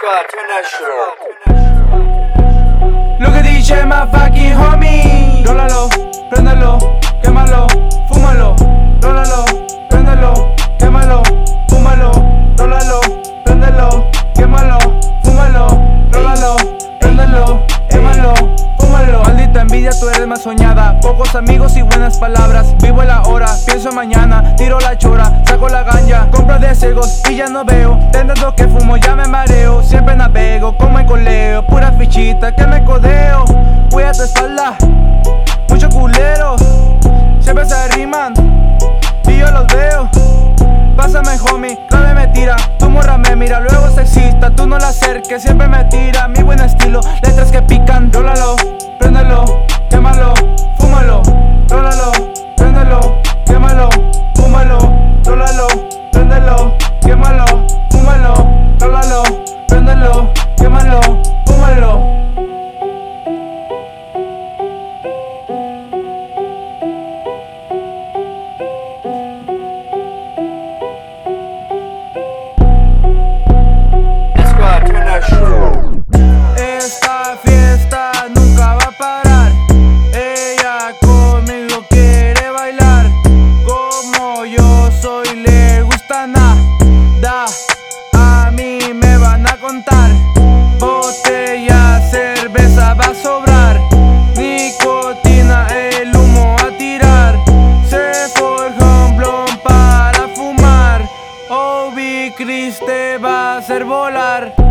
Look at DJ, my fucking homie. Rólalo, préndelo, quémalo, fúmalo. Rólalo, préndelo, quémalo, fúmalo. Rólalo, préndelo, quémalo, fúmalo. Rólalo, préndelo, quémalo, fúmalo. Maldita envidia, tú eres más soñada. Pocos amigos y buenas palabras. Vivo la hora, pienso en mañana. Tiro la chora, la ganja. Compro de ciegos y ya no veo. Tendes que fumo, ya me mareo. Siempre navego como en coleo. Pura fichita que me codeo. Cuida tu espalda, mucho culero. Siempre se riman y yo los veo. Pásame, homie, clave me tira. Tu morra me mira, luego sexista. Tú no la acerques, siempre me tira. Mi buen estilo, letras que pican. Rólalo, contar. Botella, cerveza va a sobrar. Nicotina, el humo a tirar. Se forja un blon para fumar. Obi Chris te va a hacer volar.